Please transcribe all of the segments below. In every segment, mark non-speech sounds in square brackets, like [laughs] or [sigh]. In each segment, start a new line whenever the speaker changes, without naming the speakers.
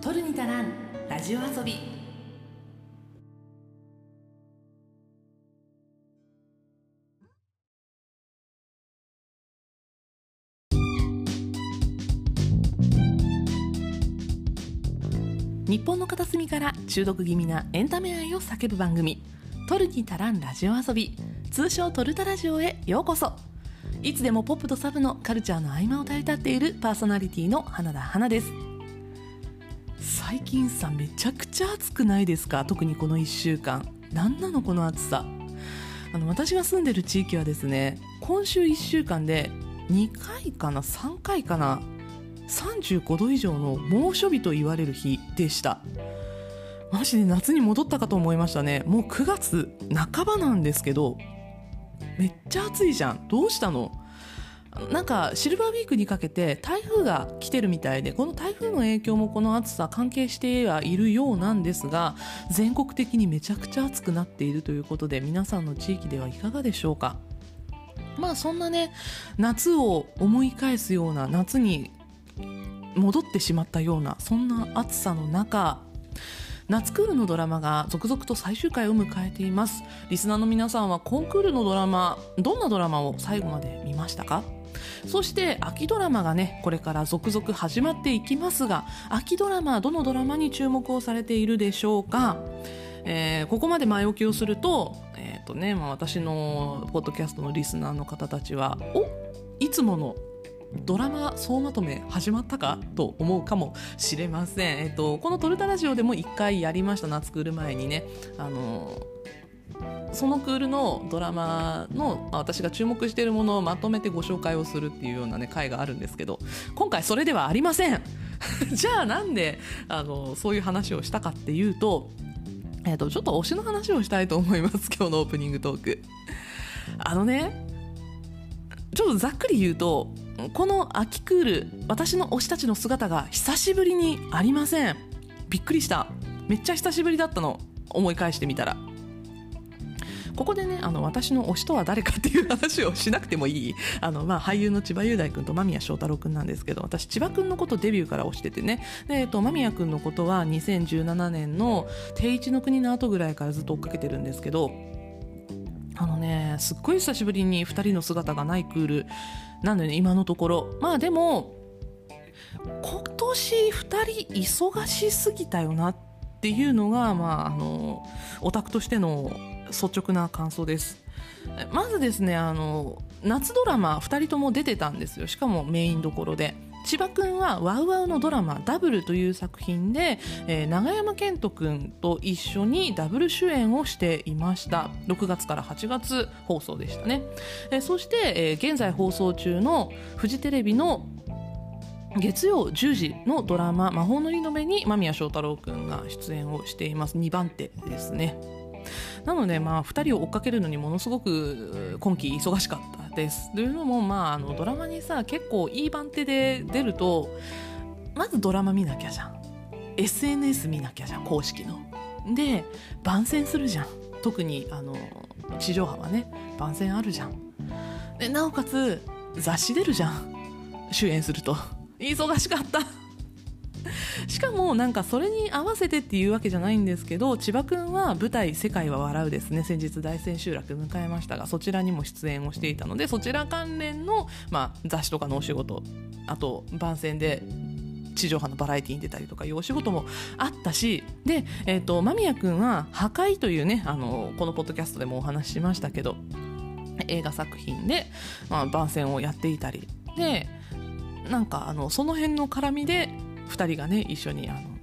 取るに足らんラジオ遊び。日本の片隅から中毒気味なエンタメ愛を叫ぶ番組「トルに足らんラジオ遊び」通称トルタラジオへようこそ。いつでもポップとサブのカルチャーの合間をたり立っているパーソナリティの花田花です。最近さめちゃくちゃ暑くないですか？特にこの1週間。何なのこの暑さ？あの私が住んでる地域はですね今週1週間で2回かな？3回かな？35度以上の猛暑日と言われる日でした。マジで夏に戻ったかと思いましたね。もう9月半ばなんですけどめっちゃ暑いじゃん。どうしたの？なんかシルバーウィークにかけて台風が来てるみたいでこの台風の影響もこの暑さ関係してはいるようなんですが全国的にめちゃくちゃ暑くなっているということで皆さんの地域ではいかがでしょうか？まあそんなね夏を思い返すような夏に戻ってしまったようなそんな暑さの中夏クールのドラマが続々と最終回を迎えています。リスナーの皆さんはコンクールのドラマどんなドラマを最後まで見ましたか？そして秋ドラマがねこれから続々始まっていきますが秋ドラマどのドラマに注目をされているでしょうか？えー、ここまで前置きをすると,、えーとねまあ、私のポッドキャストのリスナーの方たちはおいつものドラマ総まとめ始まったか？と思うかもしれません。えっと、このトルタラジオでも1回やりました、夏クール前にね。あのそのクールのドラマの私が注目しているものをまとめてご紹介をするっていうようなね回があるんですけど今回それではありません。[laughs] じゃあなんであのそういう話をしたかっていうと,、えー、とちょっと推しの話をしたいと思います今日のオープニングトーク。あのねちょっとざっくり言うとこの秋クール私の推したちの姿が久しぶりにありません。びっくりした。めっちゃ久しぶりだったの。思い返してみたら。ここでねあの私の推しとは誰かっていう話をしなくてもいい。あの、まあ、俳優の千葉雄大君と間宮祥太朗君なんですけど私千葉君のことデビューから推しててね。で、えっと、間宮君のことは2017年の「定一の国の後ぐらいからずっと追っかけてるんですけどあのねすっごい久しぶりに2人の姿がないクールなんでね今のところ。まあでも今年2人忙しすぎたよなっていうのがまああのオタクとしての率直な感想です。まずですねあの夏ドラマ2人とも出てたんですよ。しかもメインどころで。千葉君はワウワウのドラマ「ダブル」という作品で、えー、永山絢斗君と一緒にダブル主演をしていました。6月から8月放送でしたね、えー、そして、えー、現在放送中のフジテレビの月曜10時のドラマ「魔法のリノベ」に間宮祥太朗君が出演をしています。2番手ですね。なので、まあ、2人を追っかけるのにものすごく今期忙しかったです。というのも、まあ、あのドラマにさ結構いい番手で出るとまずドラマ見なきゃじゃん SNS 見なきゃじゃん公式の。で番宣するじゃん特にあの地上波はね番宣あるじゃん。でなおかつ雑誌出るじゃん主演すると忙しかった [laughs] しかもなんかそれに合わせてっていうわけじゃないんですけど千葉君は舞台「世界は笑う」ですね。先日大千秋楽迎えましたがそちらにも出演をしていたのでそちら関連の、まあ、雑誌とかのお仕事あと番宣で地上波のバラエティーに出たりとかいうお仕事もあったしで、えーと、間宮君は「破壊」というねあのこのポッドキャストでもお話ししましたけど映画作品で、まあ、番宣をやっていたりでなんかあのその辺の絡みで2人がね一緒にあの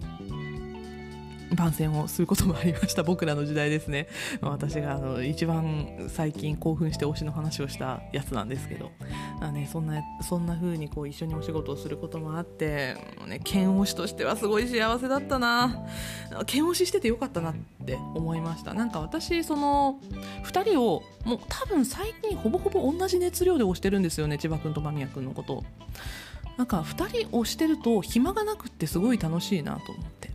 番宣をすることもありました。僕らの時代ですね、[laughs] 私があの一番最近興奮して推しの話をしたやつなんですけど。あ、ね、そんなそんな風にこう一緒にお仕事をすることもあってね剣推しとしてはすごい幸せだったな。剣推ししててよかったなって思いました。なんか私その2人をもう多分最近ほぼほぼ同じ熱量で推してるんですよね千葉君と間宮君のこと。なんか2人をしてると暇がなくってすごい楽しいなと思って。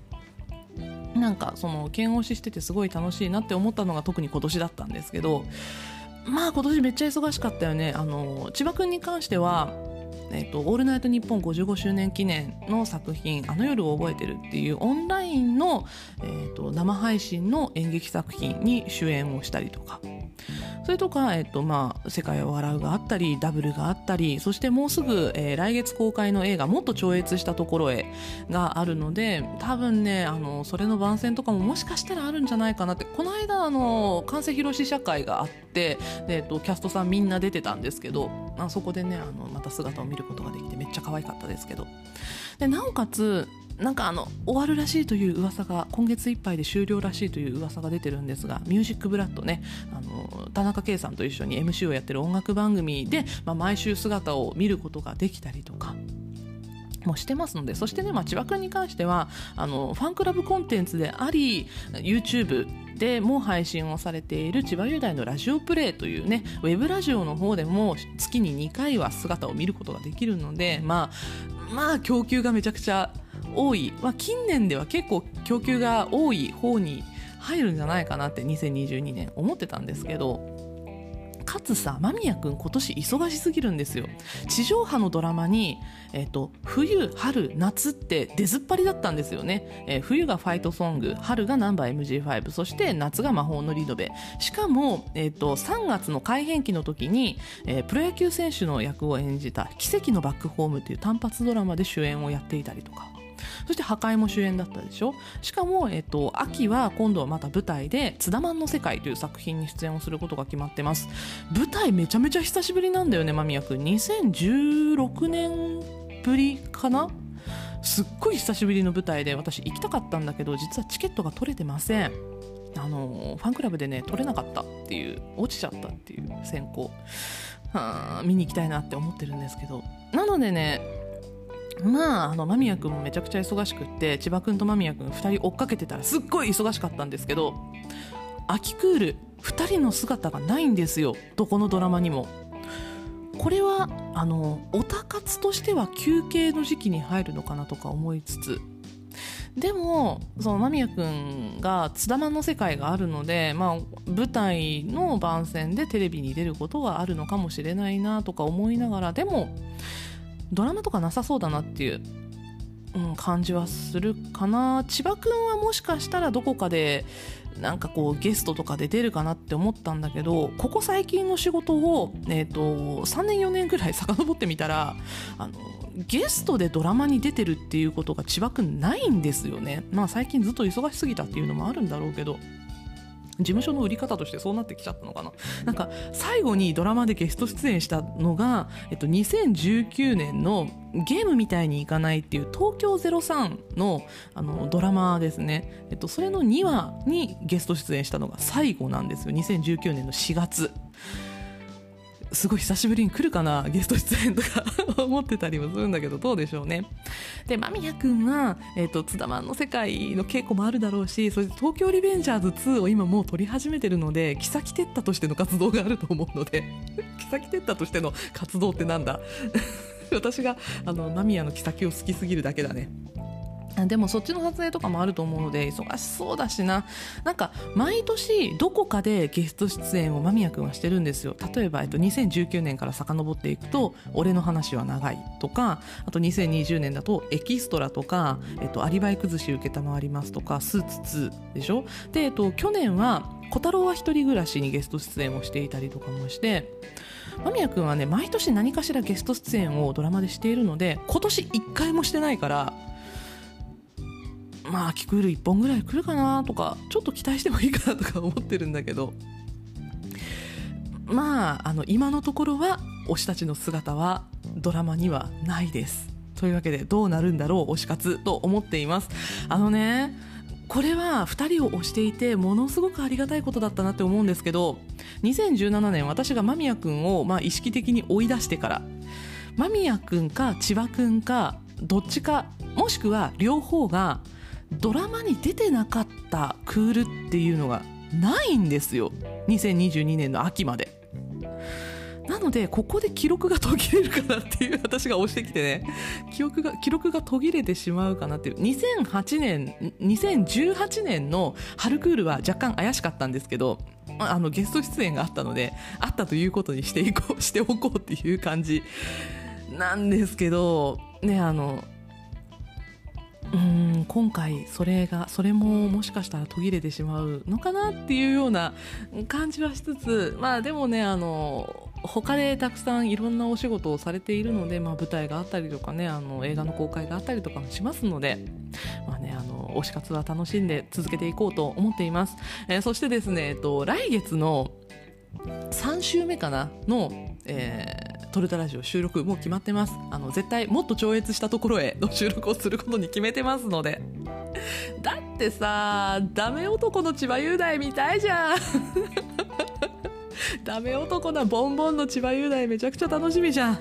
なんかその剣押ししててすごい楽しいなって思ったのが特に今年だったんですけどまあ今年めっちゃ忙しかったよね。あの千葉君に関してはえーと「オールナイトニッポン」55周年記念の作品「あの夜を覚えてる」っていうオンラインの、えーと生配信の演劇作品に主演をしたりとか。それとか、えっとまあ、世界を笑うがあったりダブルがあったりそしてもうすぐ、えー、来月公開の映画もっと超越したところへがあるので多分ねあのそれの番宣とかももしかしたらあるんじゃないかなってこの間あの完成披露試写会があってで、えっと、キャストさんみんな出てたんですけどあそこでねあのまた姿を見ることができてめっちゃ可愛かったですけど。でなおかつなんかあの終わるらしいという噂が今月いっぱいで終了らしいという噂が出てるんですが「ミュージックブラッドね」あの田中圭さんと一緒に MC をやってる音楽番組で、まあ、毎週姿を見ることができたりとか。もしてますのでそしてね、まあ、千葉君に関してはあのファンクラブコンテンツであり YouTube でも配信をされている千葉雄大のラジオプレイというねウェブラジオの方でも月に2回は姿を見ることができるのでまあまあ供給がめちゃくちゃ多い、まあ、近年では結構供給が多い方に入るんじゃないかなって2022年思ってたんですけどかつさ間宮君今年忙しすぎるんですよ。地上波のドラマに、えーと、冬春夏って出ずっぱりだったんですよね、えー、冬がファイトソング春がナンバー MG5 そして夏が魔法のリノベしかも、えーと、3月の改編期の時に、えー、プロ野球選手の役を演じた「奇跡のバックホーム」という単発ドラマで主演をやっていたりとか。そして破壊も主演だったでしょ？しかも、えっと、秋は今度はまた舞台で「津田マンの世界」という作品に出演をすることが決まってます。舞台めちゃめちゃ久しぶりなんだよね間宮君2016年ぶりかな？すっごい久しぶりの舞台で私行きたかったんだけど実はチケットが取れてません。あのファンクラブでね取れなかったっていう落ちちゃったっていう選考見に行きたいなって思ってるんですけど。なのでねまあ、あの間宮君もめちゃくちゃ忙しくって千葉君と間宮君2人追っかけてたらすっごい忙しかったんですけど秋クール2人の姿がないんですよどこのドラマにも。これはあのオタ活としては休憩の時期に入るのかなとか思いつつでもその間宮君が津田マンの世界があるので、まあ、舞台の番宣でテレビに出ることがあるのかもしれないなとか思いながらでもドラマとかなさそうだなっていう、うん、感じはするかな。千葉君はもしかしたらどこかでなんかこうゲストとかで出るかなって思ったんだけどここ最近の仕事を、えーと、3年4年ぐらい遡ってみたらあのゲストでドラマに出てるっていうことが千葉君ないんですよね。まあ最近ずっと忙しすぎたっていうのもあるんだろうけど。事務所の売り方としてそうなってきちゃったのかな。なんか最後にドラマでゲスト出演したのが、えっと、2019年のゲームみたいにいかないっていう東京03のあのドラマですね、えっと、それの2話にゲスト出演したのが最後なんですよ。2019年の4月。すごい久しぶりに来るかなゲスト出演とか思ってたりもするんだけどどうでしょうね。で間宮君は、えーと、津田マンの世界の稽古もあるだろうしそして東京リベンジャーズ2を今もう撮り始めてるので木崎哲太としての活動があると思うので [laughs] 木崎哲太としての活動ってなんだ？[laughs] 私があの間宮の木崎を好きすぎるだけだね。でもそっちの撮影とかもあると思うので忙しそうだしな。なんか毎年どこかでゲスト出演を間宮君はしてるんですよ。例えば、えっと、2019年から遡っていくと「俺の話は長い」とかあと2020年だと「エキストラ」とか「えっと、アリバイ崩し承ります」とか「スーツ2」でしょ？で、えっと、去年は「小太郎は一人暮らし」にゲスト出演をしていたりとかもして間宮君はね毎年何かしらゲスト出演をドラマでしているので今年1回もしてないからまあ秋クール1本ぐらい来るかなとかちょっと期待してもいいかなとか思ってるんだけど。まああの今のところは推したちの姿はドラマにはないです。というわけでどうなるんだろう推し活と思っています。あのねこれは2人を推していてものすごくありがたいことだったなって思うんですけど2017年私が間宮君をまあ意識的に追い出してから間宮君か千葉君かどっちかもしくは両方がドラマに出てなかったクールっていうのがないんですよ。2022年の秋まで。なのでここで記録が途切れるかなっていう私が押してきてね。記憶が記録が途切れてしまうかなっていう。2008年2018年の春クールは若干怪しかったんですけどあのゲスト出演があったのであったということにしていこうしておこうっていう感じなんですけどねあのうん今回それがそれももしかしたら途切れてしまうのかなっていうような感じはしつつまあでもねあの他でたくさんいろんなお仕事をされているので、まあ、舞台があったりとかねあの映画の公開があったりとかもしますので、まあね、あの推し活は楽しんで続けていこうと思っています、えー、そしてですね、えっと、来月の3週目かなの、えー、トルタラジオ収録もう決まってます。あの絶対もっと超越したところへの収録をすることに決めてますので。[laughs] だってさダメ男の千葉雄大みたいじゃん。[laughs] ダメ男なボンボンの千葉雄大めちゃくちゃ楽しみじゃん。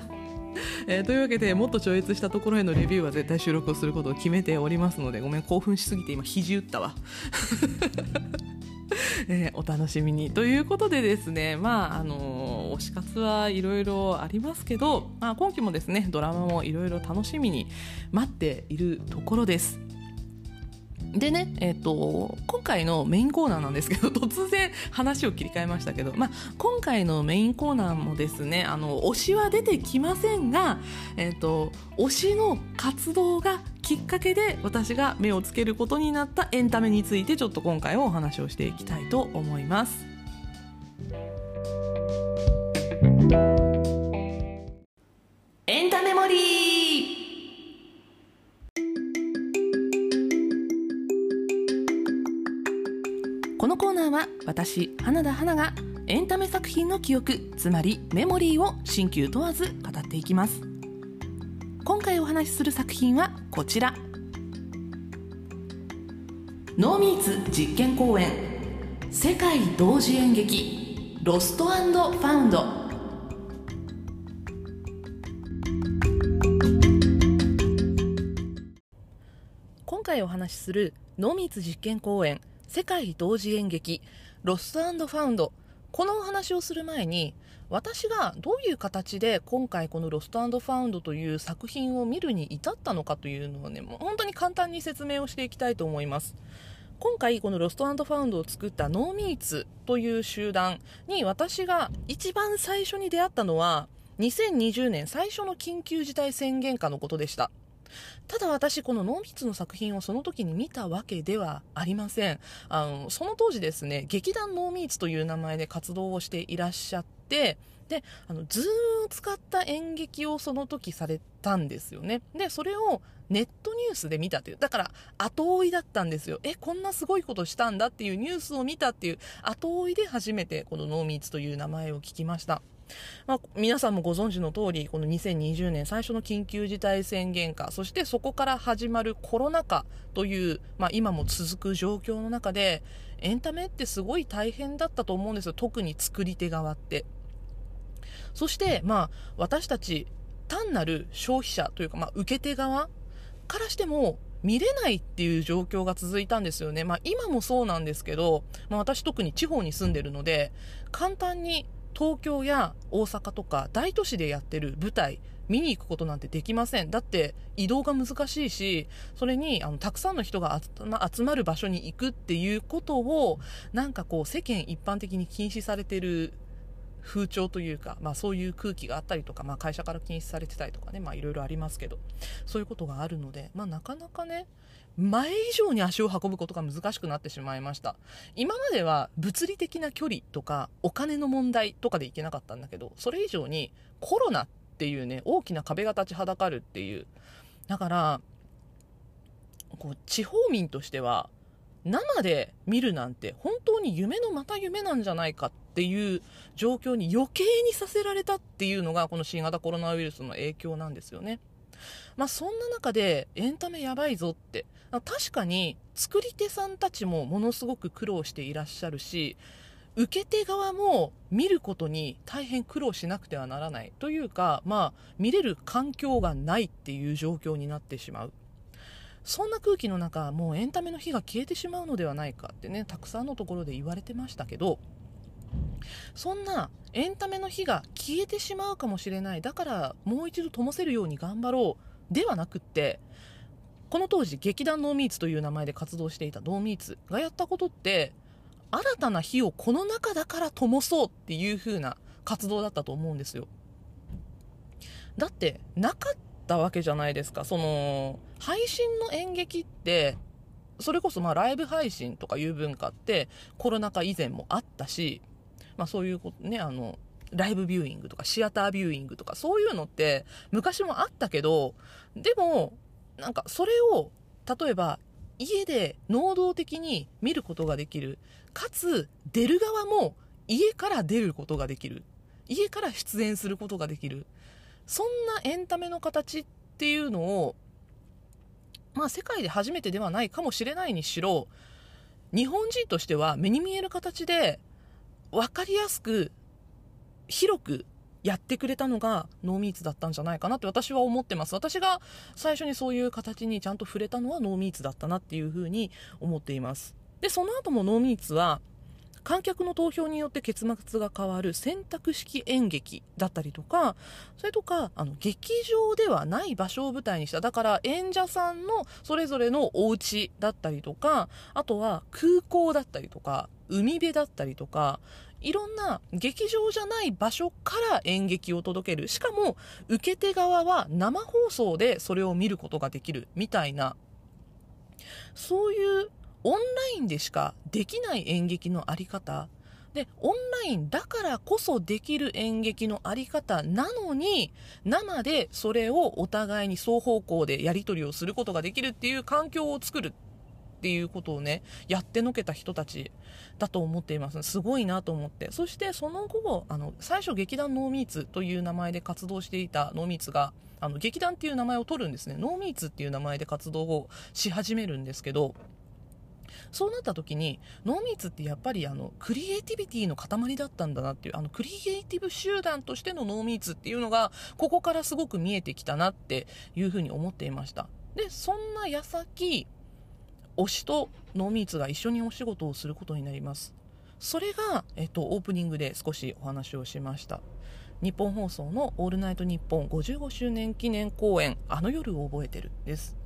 えー、というわけでもっと超越したところへのレビューは絶対収録をすることを決めておりますのでごめん興奮しすぎて今肘打ったわ。えー、お楽しみに。ということでですねまああの、推し活はいろいろありますけど、まあ、今期もですねドラマもいろいろ楽しみに待っているところです。でね、えーと、今回のメインコーナーなんですけど [laughs] 突然話を切り替えましたけど、まあ、今回のメインコーナーもですねあの推しは出てきませんが、えーと、推しの活動がきっかけで私が目をつけることになったエンタメについてちょっと今回はお話をしていきたいと思います。エンタメモリーこのコーナーは私花田花がエンタメ作品の記憶つまりメモリーを新旧問わず語っていきます今回お話しする作品はこちら。ノーミーツ実験公演世界同時演劇。ロストファウンド。今回お話しするノーミーツ実験公演世界同時演劇。ロストファウンド。このお話をする前に私がどういう形で今回このロストファウンドという作品を見るに至ったのかというのをねもう本当に簡単に説明をしていきたいと思います。今回このロストファウンドを作ったノーミーツという集団に私が一番最初に出会ったのは2020年最初の緊急事態宣言下のことでした。ただ私、このノーミーツの作品をその時に見たわけではありません。あの、その当時ですね、劇団ノーミーツという名前で活動をしていらっしゃって、で、あの、ズームを使った演劇をその時されたんですよね。で、それをネットニュースで見たという。だから、後追いだったんですよ。え、こんなすごいことしたんだっていうニュースを見たっていう後追いで初めてこのノーミーツという名前を聞きました。まあ、皆さんもご存知の通り、この2020年最初の緊急事態宣言下、そしてそこから始まるコロナ禍という、まあ、今も続く状況の中で、エンタメってすごい大変だったと思うんですよ。特に作り手側って。そして、まあ、私たち、単なる消費者というか、まあ、受け手側からしても、見れないっていう状況が続いたんですよね。まあ今もそうなんですけど、まあ私特に地方に住んでるので、簡単に東京や大阪とか大都市でやってる舞台見に行くことなんてできません。だって移動が難しいしそれにあのたくさんの人が集まる場所に行くっていうことをなんかこう世間一般的に禁止されてる風潮というか、まあ、そういう空気があったりとか、まあ、会社から禁止されてたりとかね、いろいろありますけどそういうことがあるので、まあ、なかなかね前以上に足を運ぶことが難しくなってしまいました今までは物理的な距離とかお金の問題とかでいけなかったんだけどそれ以上にコロナっていうね大きな壁が立ちはだかるっていうだからこう地方民としては生で見るなんて本当に夢のまた夢なんじゃないかっていう状況に余計にさせられたっていうのがこの新型コロナウイルスの影響なんですよね。まあそんな中でエンタメやばいぞって。確かに作り手さんたちもものすごく苦労していらっしゃるし受け手側も見ることに大変苦労しなくてはならない。というかまあ見れる環境がないっていう状況になってしまう。そんな空気の中もうエンタメの火が消えてしまうのではないかってねたくさんのところで言われてましたけどそんなエンタメの火が消えてしまうかもしれない。だからもう一度灯せるように頑張ろう。ではなくってこの当時劇団ノーミーツという名前で活動していたノーミーツがやったことって新たな火をこの中だから灯そうっていう風な活動だったと思うんですよ。だってなかったわけじゃないですか。その配信の演劇ってそれこそまあライブ配信とかいう文化ってコロナ禍以前もあったし、まあ、そういうことねあのライブビューイングとかシアタービューイングとかそういうのって昔もあったけどでもなんかそれを例えば家で能動的に見ることができる。かつ出る側も家から出ることができる。家から出演することができる。そんなエンタメの形っていうのをまあ世界で初めてではないかもしれないにしろ日本人としては目に見える形で分かりやすく広くやってくれたのがノーミーツだったんじゃないかなって私は思ってます。私が最初にそういう形にちゃんと触れたのはノーミーツだったなっていうふうに思っています。でその後もノーミーツは観客の投票によって結末が変わる選択式演劇だったりとかそれとかあの劇場ではない場所を舞台にしただから演者さんのそれぞれのお家だったりとかあとは空港だったりとか海辺だったりとかいろんな劇場じゃない場所から演劇を届ける。しかも受け手側は生放送でそれを見ることができるみたいな。そういうオンラインでしかできない演劇のあり方。でオンラインだからこそできる演劇のあり方なのに生でそれをお互いに双方向でやり取りをすることができるっていう環境を作るっていうことをねやってのけた人たちだと思っています。すごいなと思って。そしてその後あの最初劇団ノーミーツという名前で活動していたノーミーツがあの劇団っていう名前を取るんですね。ノーミーツっていう名前で活動をし始めるんですけどそうなった時にノーミーツってやっぱりあのクリエイティビティの塊だったんだなっていうあのクリエイティブ集団としてのノーミーツっていうのがここからすごく見えてきたなっていうふうに思っていました。でそんな矢先推しとノーミーツが一緒にお仕事をすることになります。それが、えっと、オープニングで少しお話をしました。日本放送の「オールナイトニッポン」55周年記念公演「あの夜を覚えてる」です。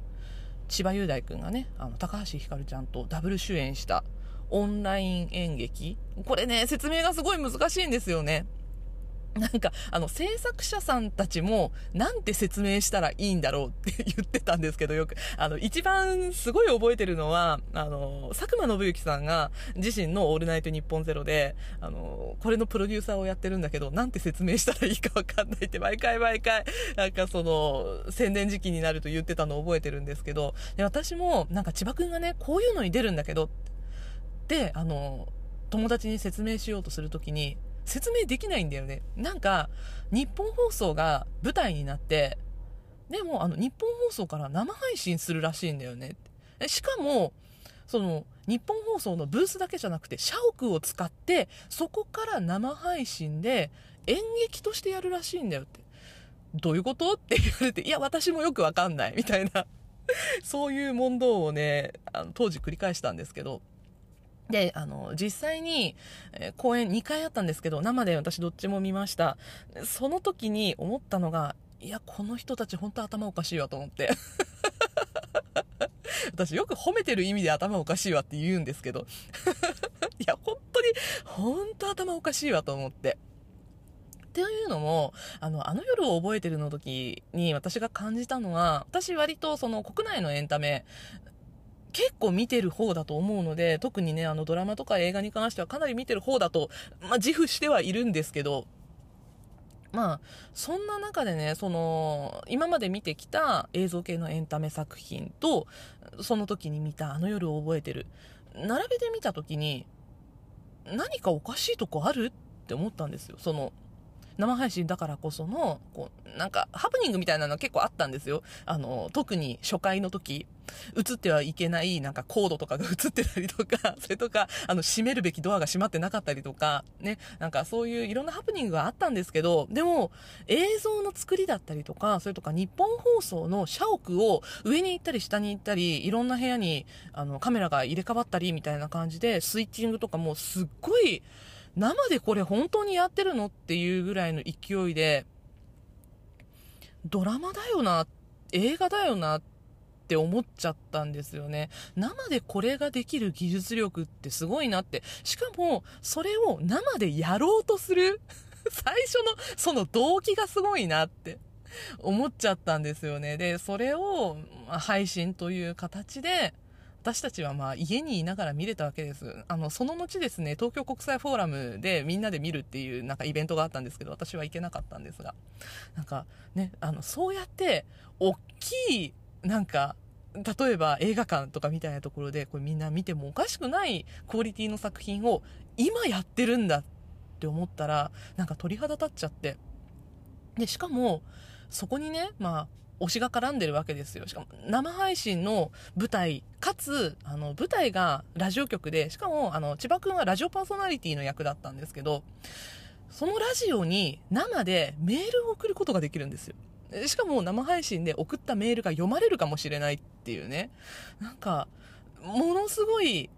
千葉雄大君がねあの高橋ひかるちゃんとダブル主演したオンライン演劇。これね説明がすごい難しいんですよね。なんか、あの、制作者さんたちも、なんて説明したらいいんだろうって言ってたんですけど、よく、あの、一番すごい覚えてるのは、あの、佐久間信之さんが自身のオールナイトニッポンゼロで、あの、これのプロデューサーをやってるんだけど、なんて説明したらいいかわかんないって、毎回毎回、なんかその、宣伝時期になると言ってたのを覚えてるんですけど、で私も、なんか千葉くんがね、こういうのに出るんだけど、って、あの、友達に説明しようとするときに、説明できないんだよね。なんか、日本放送が舞台になって、でも、あの、日本放送から生配信するらしいんだよね。しかも、その、日本放送のブースだけじゃなくて、社屋を使って、そこから生配信で演劇としてやるらしいんだよって。どういうこと？って言われて、いや、私もよくわかんない、みたいな。そういう問答をね、あの当時繰り返したんですけど、で、あの、実際に、公演2回あったんですけど、生で私どっちも見ました。その時に思ったのが、いや、この人たち本当頭おかしいわと思って。[laughs] 私よく褒めてる意味で頭おかしいわって言うんですけど。[laughs] いや、本当に、本当頭おかしいわと思って。っていうのも、あの、あの夜を覚えてるの時に私が感じたのは、私割とその国内のエンタメ、結構見てる方だと思うので、特にね、あのドラマとか映画に関してはかなり見てる方だと、まあ、自負してはいるんですけど、まあ、そんな中でね、その、今まで見てきた映像系のエンタメ作品と、その時に見たあの夜を覚えてる。並べてみた時に、何かおかしいとこある？って思ったんですよ。その、生配信だからこその、こう、なんか、ハプニングみたいなの結構あったんですよ。あの、特に初回の時。映ってはいけない、なんかコードとかが映ってたりとか、[laughs] それとか、あの、閉めるべきドアが閉まってなかったりとか、ね、なんかそういういろんなハプニングがあったんですけど、でも、映像の作りだったりとか、それとか日本放送の社屋を上に行ったり下に行ったり、いろんな部屋に、あの、カメラが入れ替わったりみたいな感じで、スイッチングとかもすっごい、生でこれ本当にやってるのっていうぐらいの勢いで、ドラマだよな、映画だよなって思っちゃったんですよね。生でこれができる技術力ってすごいなって。しかも、それを生でやろうとする [laughs] 最初のその動機がすごいなって。思っちゃったんですよね。で、それを配信という形で、私たちはまあ家にいながら見れたわけです。あの、その後ですね、東京国際フォーラムでみんなで見るっていうなんかイベントがあったんですけど、私は行けなかったんですが、なんかね、あの、そうやって、大きい、なんか、例えば映画館とかみたいなところで、これみんな見てもおかしくないクオリティの作品を今やってるんだって思ったら、なんか鳥肌立っちゃって。で、しかも、そこにね、まあ、推しが絡んでるわけですよ。しかも、生配信の舞台、かつ、あの、舞台がラジオ局で、しかも、あの、千葉くんはラジオパーソナリティの役だったんですけど、そのラジオに生でメールを送ることができるんですよ。しかも生配信で送ったメールが読まれるかもしれないっていうね。なんか、ものすごい、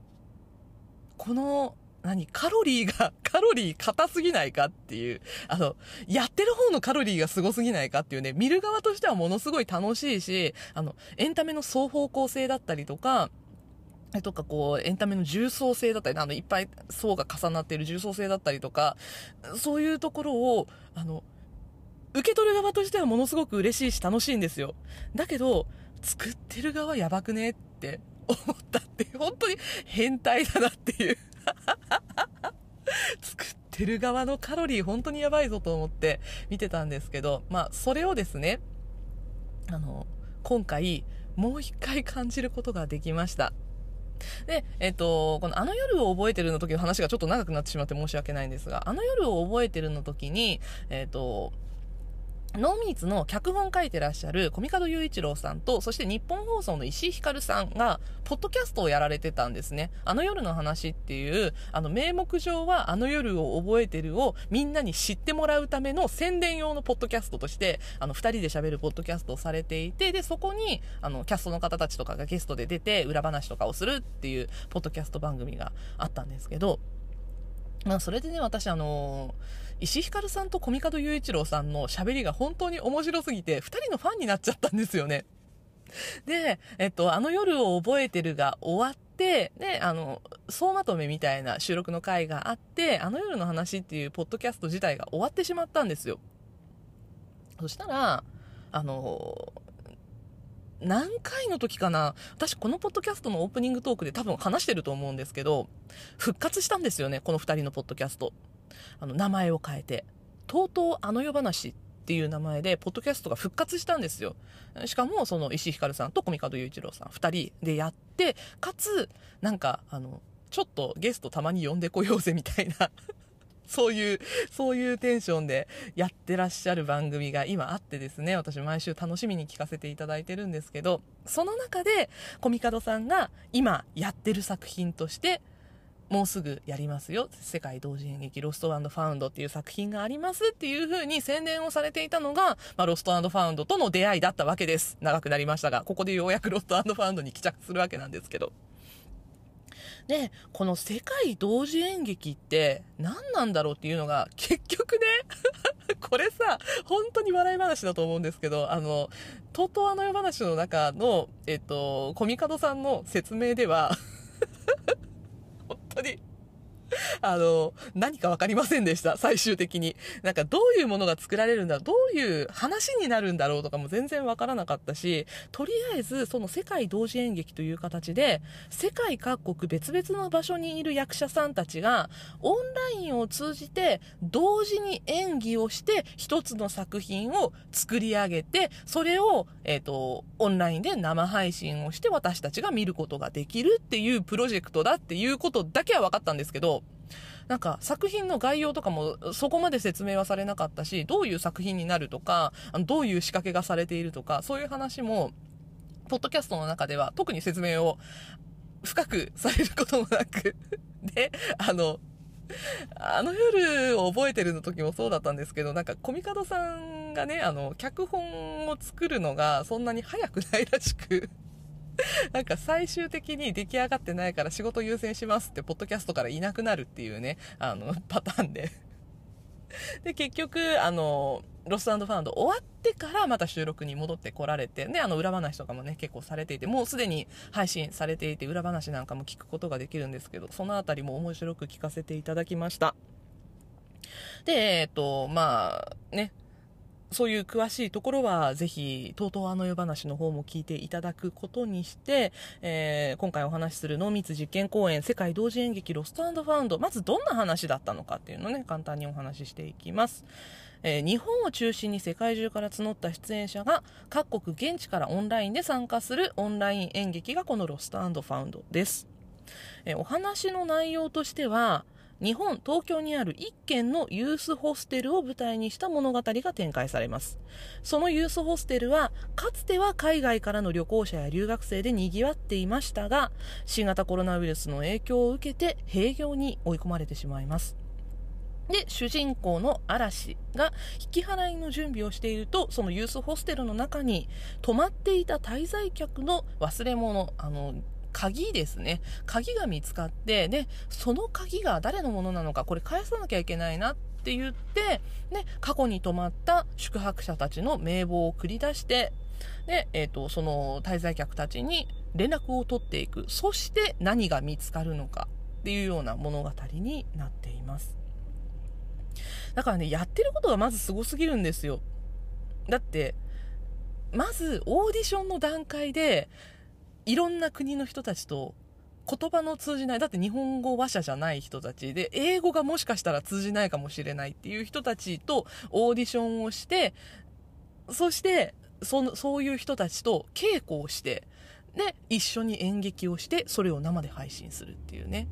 この何カロリーが、[laughs] カロリー硬すぎないかっていう、あの、やってる方のカロリーがすごすぎないかっていうね、見る側としてはものすごい楽しいし、あの、エンタメの双方向性だったりとか、えとかこう、エンタメの重層性だったり、あの、いっぱい層が重なっている重層性だったりとか、そういうところを、あの、受け取る側としてはものすごく嬉しいし楽しいんですよ。だけど、作ってる側やばくねって思ったって、本当に変態だなっていう。[laughs] 作ってる側のカロリー本当にやばいぞと思って見てたんですけど、まあ、それをですね、あの、今回、もう一回感じることができました。で、えっ、と、このあの夜を覚えてるの時の話がちょっと長くなってしまって申し訳ないんですが、あの夜を覚えてるの時に、えっ、と、ノーミーツの脚本書いてらっしゃる小見門雄一郎さんと、そして日本放送の石井ひかるさんが、ポッドキャストをやられてたんですね。あの夜の話っていう、あの名目上はあの夜を覚えてるをみんなに知ってもらうための宣伝用のポッドキャストとして、あの二人で喋るポッドキャストをされていて、で、そこに、あの、キャストの方たちとかがゲストで出て、裏話とかをするっていうポッドキャスト番組があったんですけど、まあ、それでね、私あのー石ひかるさんと小見門雄一郎さんの喋りが本当に面白すぎて、二人のファンになっちゃったんですよね。で、えっと、あの夜を覚えてるが終わって、で、あの、総まとめみたいな収録の回があって、あの夜の話っていうポッドキャスト自体が終わってしまったんですよ。そしたら、あの、何回の時かな私このポッドキャストのオープニングトークで多分話してると思うんですけど、復活したんですよね、この二人のポッドキャスト。あの、名前を変えて、とうとうあの世話っていう名前で、ポッドキャストが復活したんですよ。しかも、その石井ひかるさんと小見門雄一郎さん、二人でやって、かつ、なんか、あの、ちょっとゲストたまに呼んでこようぜみたいな [laughs] そういう、そういうテンションでやってらっしゃる番組が今あってですね、私毎週楽しみに聞かせていただいてるんですけど、その中で、コミカドさんが今やってる作品として、もうすぐやりますよ。世界同時演劇ロストファウンドっていう作品がありますっていう風に宣伝をされていたのが、まあ、ロストファウンドとの出会いだったわけです。長くなりましたが、ここでようやくロストファウンドに帰着するわけなんですけど。で、この世界同時演劇って何なんだろうっていうのが結局ね [laughs] これさ、本当に笑い話だと思うんですけど、あの、とうとうあの世話の中の、えっと、コミカドさんの説明では本当に [laughs] あの、何かわかりませんでした、最終的に。なんかどういうものが作られるんだ、どういう話になるんだろうとかも全然わからなかったし、とりあえずその世界同時演劇という形で、世界各国別々の場所にいる役者さんたちが、オンラインを通じて同時に演技をして一つの作品を作り上げて、それを、えっ、ー、と、オンラインで生配信をして私たちが見ることができるっていうプロジェクトだっていうことだけは分かったんですけど、なんか作品の概要とかもそこまで説明はされなかったし、どういう作品になるとか、どういう仕掛けがされているとか、そういう話も、ポッドキャストの中では特に説明を深くされることもなく [laughs] で、あの、あの夜を覚えてるの時もそうだったんですけど、なんかコミカドさんがね、あの、脚本を作るのがそんなに早くないらしく。[laughs] なんか最終的に出来上がってないから仕事優先しますってポッドキャストからいなくなるっていうね、あの、[laughs] パターンで [laughs] で、結局、あの、ロスファウンド終わってからまた収録に戻ってこられて、ね、あの裏話とかもね、結構されていて、もうすでに配信されていて、裏話なんかも聞くことができるんですけど、そのあたりも面白く聞かせていただきました。で、えっと、まあ、ね、そういう詳しいところは、ぜひ、とうとうあの世話の方も聞いていただくことにして、えー、今回お話しする濃密実験公演、世界同時演劇ロストファウンド、まずどんな話だったのかっていうのをね、簡単にお話ししていきます。えー、日本を中心に世界中から募った出演者が各国現地からオンラインで参加するオンライン演劇がこのロストファウンドです。えー、お話の内容としては、日本、東京にある一軒のユースホステルを舞台にした物語が展開されます。そのユースホステルは、かつては海外からの旅行者や留学生で賑わっていましたが、新型コロナウイルスの影響を受けて閉業に追い込まれてしまいます。で、主人公の嵐が引き払いの準備をしていると、そのユースホステルの中に泊まっていた滞在客の忘れ物、あの、鍵ですね。鍵が見つかって、で、その鍵が誰のものなのか、これ返さなきゃいけないなって言って、ね、過去に泊まった宿泊者たちの名簿を繰り出して、で、えっ、ー、と、その滞在客たちに連絡を取っていく。そして何が見つかるのかっていうような物語になっています。だからね、やってることがまずすごすぎるんですよ。だって、まずオーディションの段階で、いろんな国の人たちと言葉の通じない、だって日本語話者じゃない人たちで、英語がもしかしたら通じないかもしれないっていう人たちとオーディションをして、そして、その、そういう人たちと稽古をして、で、一緒に演劇をして、それを生で配信するっていうね。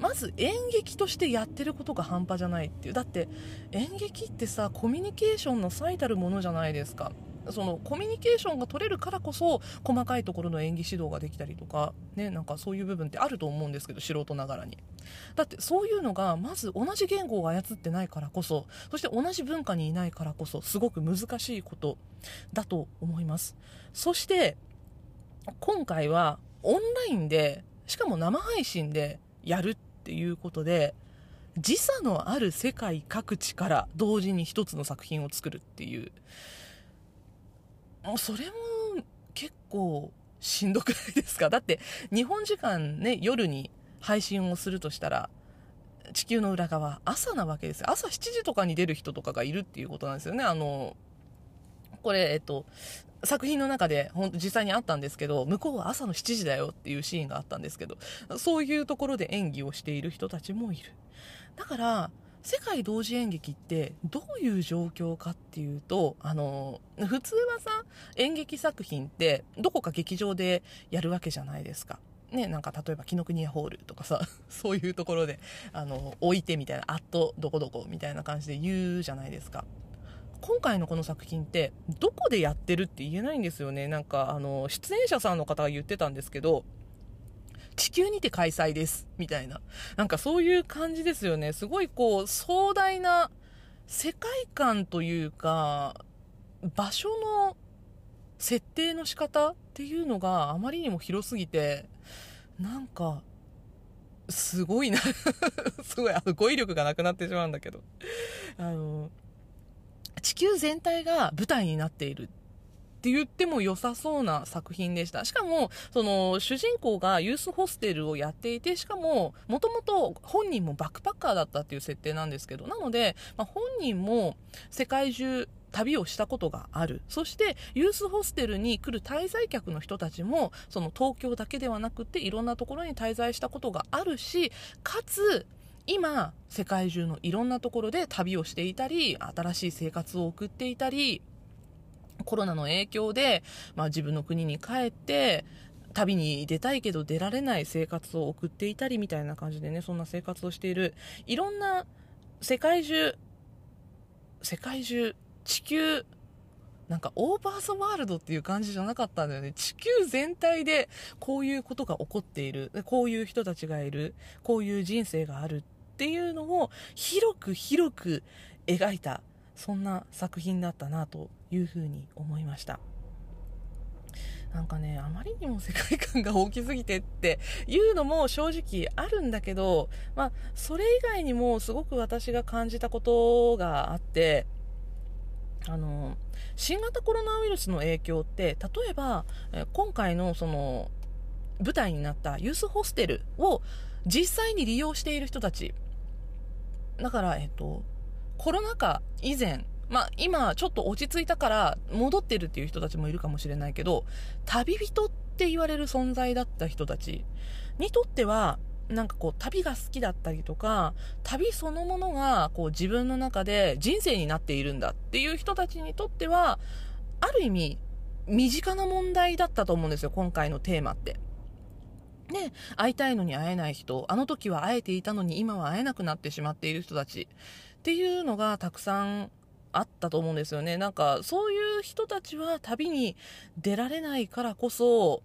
まず演劇としてやってることが半端じゃないっていう。だって演劇ってさ、コミュニケーションの最たるものじゃないですか。そのコミュニケーションが取れるからこそ細かいところの演技指導ができたりとかねなんかそういう部分ってあると思うんですけど素人ながらに。だってそういうのがまず同じ言語を操ってないからこそそして同じ文化にいないからこそすごく難しいことだと思います。そして今回はオンラインでしかも生配信でやるっていうことで時差のある世界各地から同時に一つの作品を作るっていう。もうそれも結構しんどくないですか？[laughs] だって日本時間ね夜に配信をするとしたら地球の裏側朝なわけですよ。朝7時とかに出る人とかがいるっていうことなんですよね。あのこれえっと作品の中で本当実際にあったんですけど向こうは朝の7時だよっていうシーンがあったんですけどそういうところで演技をしている人たちもいる。だから世界同時演劇ってどういう状況かっていうと、あの、普通はさ、演劇作品ってどこか劇場でやるわけじゃないですか。ね、なんか例えば紀ノ国屋ホールとかさ、[laughs] そういうところで、あの、置いてみたいな、あっとどこどこみたいな感じで言うじゃないですか。今回のこの作品ってどこでやってるって言えないんですよね。なんかあの、出演者さんの方が言ってたんですけど、地球にて開催です。みたいな。なんかそういう感じですよね。すごいこう、壮大な世界観というか、場所の設定の仕方っていうのがあまりにも広すぎて、なんか、すごいな [laughs] すごい、あの、語彙力がなくなってしまうんだけど。あの、地球全体が舞台になっているって言っても良さそうな作品でした。しかも、その、主人公がユースホステルをやっていて、しかも、もともと本人もバックパッカーだったっていう設定なんですけど、なので、まあ、本人も世界中、旅をしたことがある。そして、ユースホステルに来る滞在客の人たちも、その東京だけではなくて、いろんなところに滞在したことがあるし、かつ、今、世界中のいろんなところで旅をしていたり、新しい生活を送っていたり、コロナの影響で、まあ、自分の国に帰って、旅に出たいけど出られない生活を送っていたりみたいな感じでね、そんな生活をしている、いろんな世界中、世界中、地球、なんかオーバーザワールドっていう感じじゃなかったんだよね。地球全体でこういうことが起こっている。こういう人たちがいる。こういう人生があるっていうのを広く広く描いた、そんな作品だったなというふうに思いました。なんかね、あまりにも世界観が大きすぎてっていうのも正直あるんだけど、まあ、それ以外にもすごく私が感じたことがあって、あの、新型コロナウイルスの影響って、例えば、今回のその、舞台になったユースホステルを実際に利用している人たち。だから、えっと、コロナ禍以前まあ、今ちょっと落ち着いたから戻ってるっていう人たちもいるかもしれないけど旅人って言われる存在だった人たちにとってはなんかこう旅が好きだったりとか旅そのものがこう自分の中で人生になっているんだっていう人たちにとってはある意味身近な問題だったと思うんですよ今回のテーマって。で会いたいのに会えない人あの時は会えていたのに今は会えなくなってしまっている人たちっていうのがたくさんあったと思うんですよねなんかそういう人たちは旅に出られないからこそ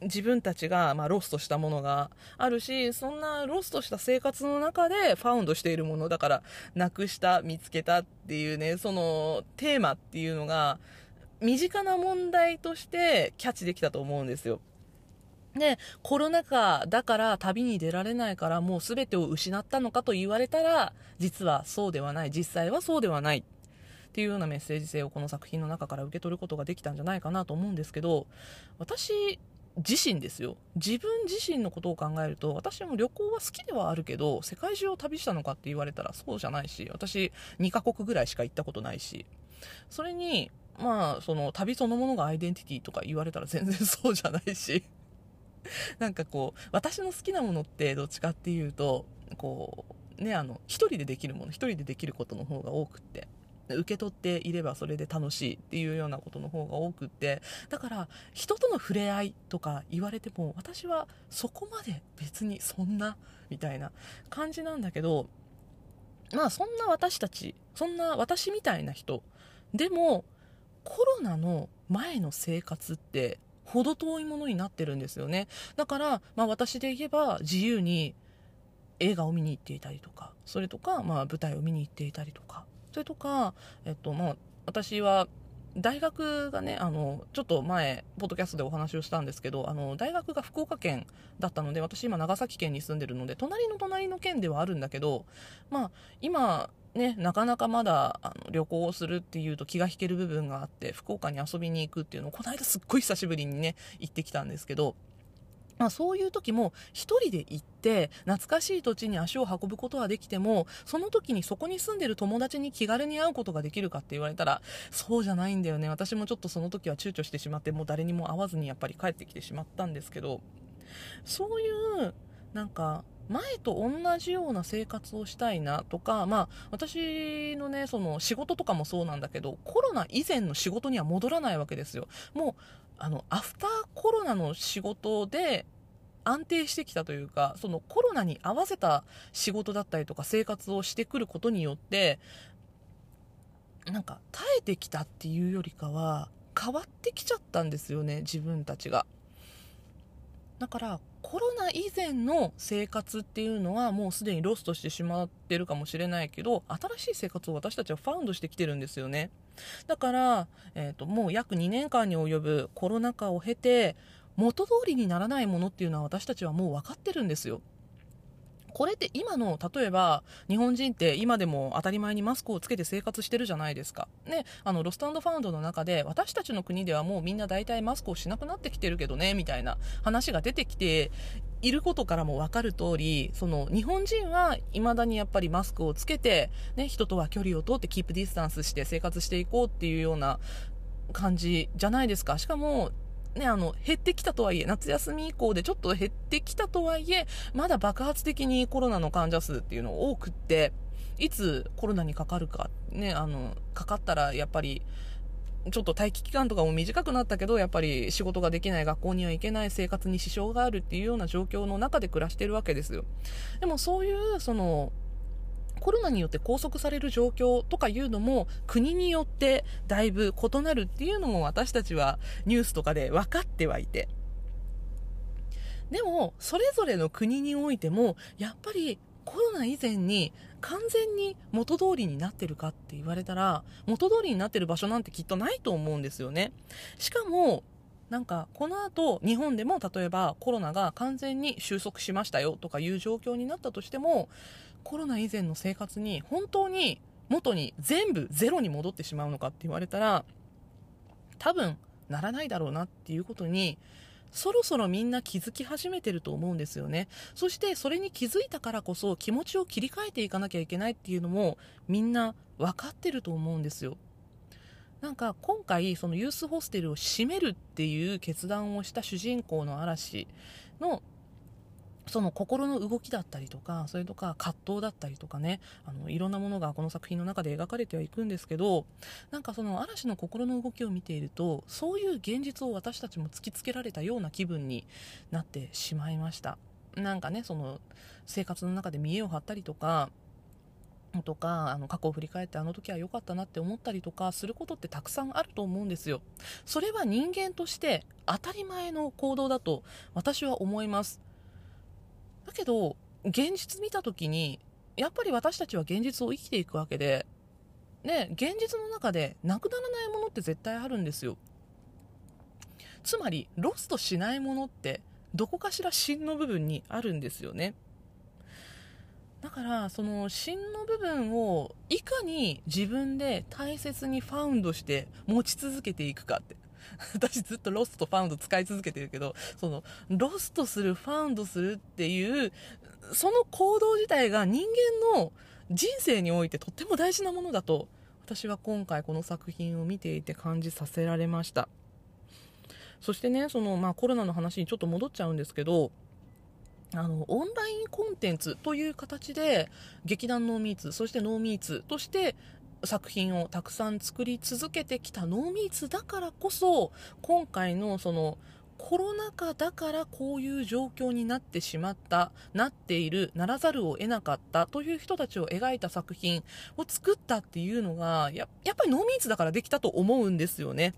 自分たちが、まあ、ロストしたものがあるしそんなロストした生活の中でファウンドしているものだからなくした見つけたっていうねそのテーマっていうのが身近な問題としてキャッチできたと思うんですよ。で、コロナ禍だから旅に出られないからもう全てを失ったのかと言われたら、実はそうではない。実際はそうではない。っていうようなメッセージ性をこの作品の中から受け取ることができたんじゃないかなと思うんですけど、私自身ですよ。自分自身のことを考えると、私も旅行は好きではあるけど、世界中を旅したのかって言われたらそうじゃないし、私2カ国ぐらいしか行ったことないし、それに、まあ、その旅そのものがアイデンティティとか言われたら全然そうじゃないし、[laughs] なんかこう、私の好きなものってどっちかっていうと、こう、ね、あの、一人でできるもの、一人でできることの方が多くって、受け取っていればそれで楽しいっていうようなことの方が多くってだから人との触れ合いとか言われても私はそこまで別にそんなみたいな感じなんだけどまあそんな私たちそんな私みたいな人でもコロナの前の生活って程遠いものになってるんですよね。だから、まあ、私で言えば自由に映画を見に行っていたりとかそれとか、まあ、舞台を見に行っていたりとかそれとか、えっとまあ、私は大学がねあのちょっと前ポッドキャストでお話をしたんですけどあの大学が福岡県だったので私今長崎県に住んでるので隣の隣の県ではあるんだけどまあ今ね、なかなかまだあの旅行をするっていうと気が引ける部分があって福岡に遊びに行くっていうのをこの間すっごい久しぶりにね行ってきたんですけど、まあ、そういう時も1人で行って懐かしい土地に足を運ぶことはできてもその時にそこに住んでる友達に気軽に会うことができるかって言われたらそうじゃないんだよね。私もちょっとその時は躊躇してしまってもう誰にも会わずにやっぱり帰ってきてしまったんですけどそういうなんか前と同じような生活をしたいなとか、まあ、私のね、その仕事とかもそうなんだけど、コロナ以前の仕事には戻らないわけですよ。もう、あの、アフターコロナの仕事で、安定してきたというか、そのコロナに合わせた仕事だったりとか生活をしてくることによって、なんか耐えてきたっていうよりかは、変わってきちゃったんですよね、自分たちが。だからコロナ以前の生活っていうのはもうすでにロストしてしまってるかもしれないけど新しい生活を私たちはファウンドしてきてるんですよね。だから、えーと、もう約2年間に及ぶコロナ禍を経て元通りにならないものっていうのは私たちはもう分かってるんですよ。これって今の例えば日本人って今でも当たり前にマスクをつけて生活してるじゃないですか、ね、あのロストファウンドの中で私たちの国ではもうみんな大体マスクをしなくなってきてるけどねみたいな話が出てきていることからも分かる通りその日本人はいまだにやっぱりマスクをつけて、ね、人とは距離をとって keep distance して生活していこうっていうような感じじゃないですか。しかもね、あの、減ってきたとはいえ、夏休み以降でちょっと減ってきたとはいえ、まだ爆発的にコロナの患者数っていうの多くって、いつコロナにかかるか、ね、あの、かかったらやっぱり、ちょっと待機期間とかも短くなったけど、やっぱり仕事ができない、学校には行けない、生活に支障があるっていうような状況の中で暮らしてるわけですよ。でもそういう、その、コロナによって拘束される状況とかいうのも国によってだいぶ異なるっていうのも私たちはニュースとかで分かってはいて。でもそれぞれの国においてもやっぱりコロナ以前に完全に元通りになってるかって言われたら元通りになってる場所なんてきっとないと思うんですよね。しかもなんかこの後日本でも例えばコロナが完全に収束しましたよとかいう状況になったとしてもコロナ以前の生活に本当に元に全部ゼロに戻ってしまうのかって言われたら多分ならないだろうなっていうことにそろそろみんな気づき始めてると思うんですよね。そしてそれに気づいたからこそ気持ちを切り替えていかなきゃいけないっていうのもみんな分かってると思うんですよ。なんか今回そのユースホステルを閉めるっていう決断をした主人公の嵐のその心の動きだったりとかそれとか葛藤だったりとかねあのいろんなものがこの作品の中で描かれてはいくんですけどなんかその嵐の心の動きを見ているとそういう現実を私たちも突きつけられたような気分になってしまいました。なんかねその生活の中で見栄を張ったりとかとかあの過去を振り返ってあの時は良かったなって思ったりとかすることってたくさんあると思うんですよ。それは人間として当たり前の行動だと私は思います。だけど現実見た時にやっぱり私たちは現実を生きていくわけでね現実の中でなくならないものって絶対あるんですよ。つまりロストしないものってどこかしら芯の部分にあるんですよね。だからその芯の部分をいかに自分で大切にファウンドして持ち続けていくかって。[laughs] 私ずっとロストファウンド使い続けてるけどそのロストするファウンドするっていうその行動自体が人間の人生においてとっても大事なものだと私は今回この作品を見ていて感じさせられました。そしてねその、まあ、コロナの話にちょっと戻っちゃうんですけどあのオンラインコンテンツという形で劇団ノーミーツそしてノーミーツとして作品をたくさん作り続けてきたノーミーツだからこそ今回のそのコロナ禍だからこういう状況になってしまったなっているならざるを得なかったという人たちを描いた作品を作ったっていうのがやっぱりノーミーツだからできたと思うんですよね。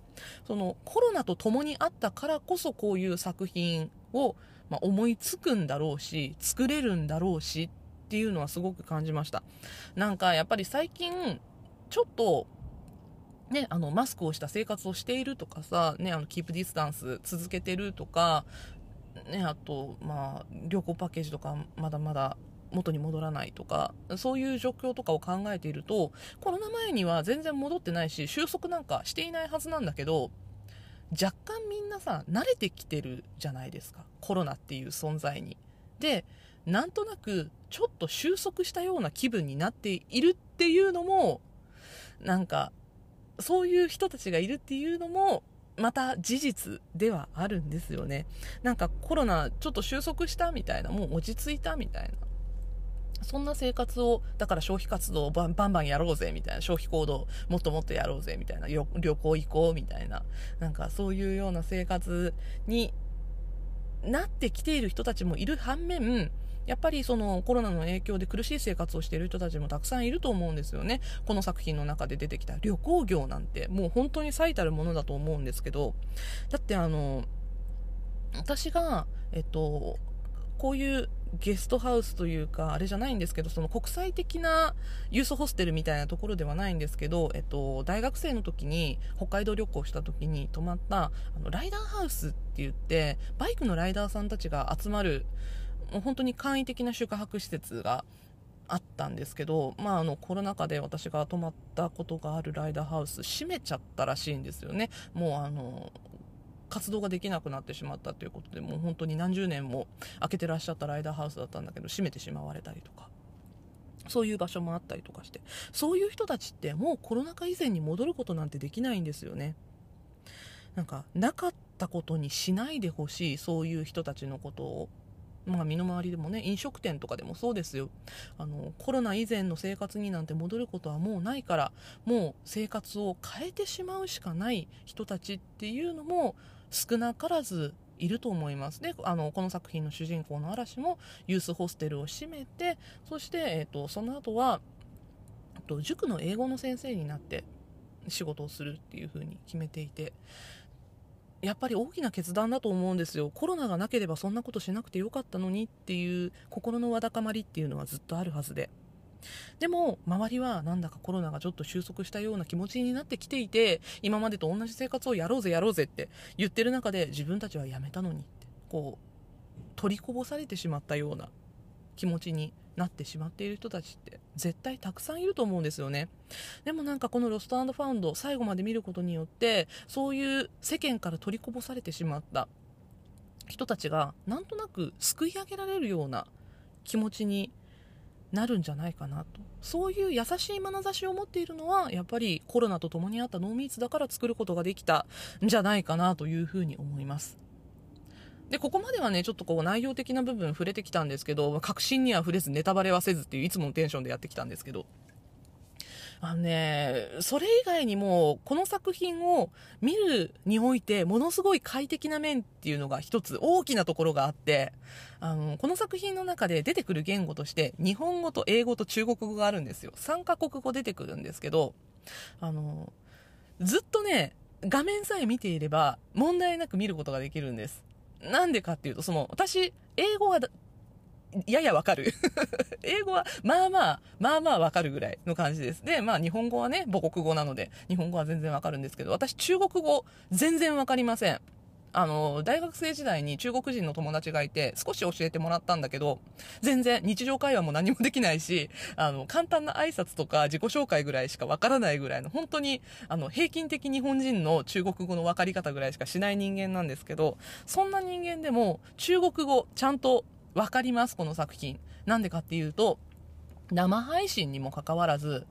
そのコロナと共にあったからこそこういう作品をまあ、思いつくんだろうし作れるんだろうしっていうのはすごく感じました。なんかやっぱり最近ちょっとね、あのマスクをした生活をしているとかさ、ね、あの keep distance 続けてるとか、ね、あと、まあ、旅行パッケージとかまだまだ元に戻らないとかそういう状況とかを考えているとコロナ前には全然戻ってないし収束なんかしていないはずなんだけど若干みんなさ慣れてきてるじゃないですか。コロナっていう存在に。でなんとなくちょっと収束したような気分になっているっていうのもなんかそういう人たちがいるっていうのもまた事実ではあるんですよね。なんかコロナちょっと収束したみたいなもう落ち着いたみたいな。そんな生活を、だから消費活動をバンバンやろうぜみたいな、消費行動もっともっとやろうぜみたいな、旅行行こうみたいな、なんかそういうような生活になってきている人たちもいる反面、やっぱりそのコロナの影響で苦しい生活をしている人たちもたくさんいると思うんですよね。この作品の中で出てきた旅行業なんてもう本当に最たるものだと思うんですけど、だってあの、私が、えっと、こういうゲストハウスというか、あれじゃないんですけど、その国際的なユースホステルみたいなところではないんですけど、えっと、大学生の時に北海道旅行した時に泊まった、あの、ライダーハウスって言って、バイクのライダーさんたちが集まる、もう本当に簡易的な宿泊施設があったんですけど、まあ、あのコロナ禍で私が泊まったことがあるライダーハウス閉めちゃったらしいんですよね。もうあの活動ができなくなってしまったということでもう本当に何十年も開けてらっしゃったライダーハウスだったんだけど閉めてしまわれたりとか。そういう場所もあったりとかして。そういう人たちってもうコロナ禍以前に戻ることなんてできないんですよね。なんかなかったことにしないでほしいそういう人たちのことを。まあ、身の回りでもね飲食店とかでもそうですよ。あのコロナ以前の生活になんて戻ることはもうないからもう生活を変えてしまうしかない人たちっていうのも少なからずいると思います。であのこの作品の主人公の嵐もユースホステルを閉めてそして、えーと、その後はと塾の英語の先生になって仕事をするっていう風に決めていてやっぱり大きな決断だと思うんですよコロナがなければそんなことしなくてよかったのにっていう心のわだかまりっていうのはずっとあるはずで。でも周りはなんだかコロナがちょっと収束したような気持ちになってきていて今までと同じ生活をやろうぜやろうぜって言ってる中で自分たちはやめたのにってこう取りこぼされてしまったような気持ちになってしまっている人たちって絶対たくさんいると思うんですよね。でもなんかこのロストファウンド最後まで見ることによってそういう世間から取りこぼされてしまった人たちがなんとなくすくい上げられるような気持ちになるんじゃないかなと。そういう優しい眼差しを持っているのはやっぱりコロナと共にあったノーミーツだから作ることができたんじゃないかなというふうに思います。でここまではねちょっとこう内容的な部分触れてきたんですけど確信には触れずネタバレはせずっていういつものテンションでやってきたんですけどあのね、それ以外にも、この作品を見るにおいて、ものすごい快適な面っていうのが一つ大きなところがあって、あの、この作品の中で出てくる言語として、日本語と英語と中国語があるんですよ。3カ国語出てくるんですけど、あの、ずっとね、画面さえ見ていれば、問題なく見ることができるんです。なんでかっていうと、その、私、英語はややわかる。[laughs] 英語は、まあまあ、まあまあわかるぐらいの感じです。で、まあ日本語はね、母国語なので、日本語は全然わかるんですけど、私中国語全然わかりません。あの、大学生時代に中国人の友達がいて、少し教えてもらったんだけど、全然日常会話も何もできないし、あの、簡単な挨拶とか自己紹介ぐらいしかわからないぐらいの、本当に、あの、平均的日本人の中国語の分かり方ぐらいしかしない人間なんですけど、そんな人間でも中国語ちゃんとわかります、この作品。なんでかっていうと、生配信にもかかわらず、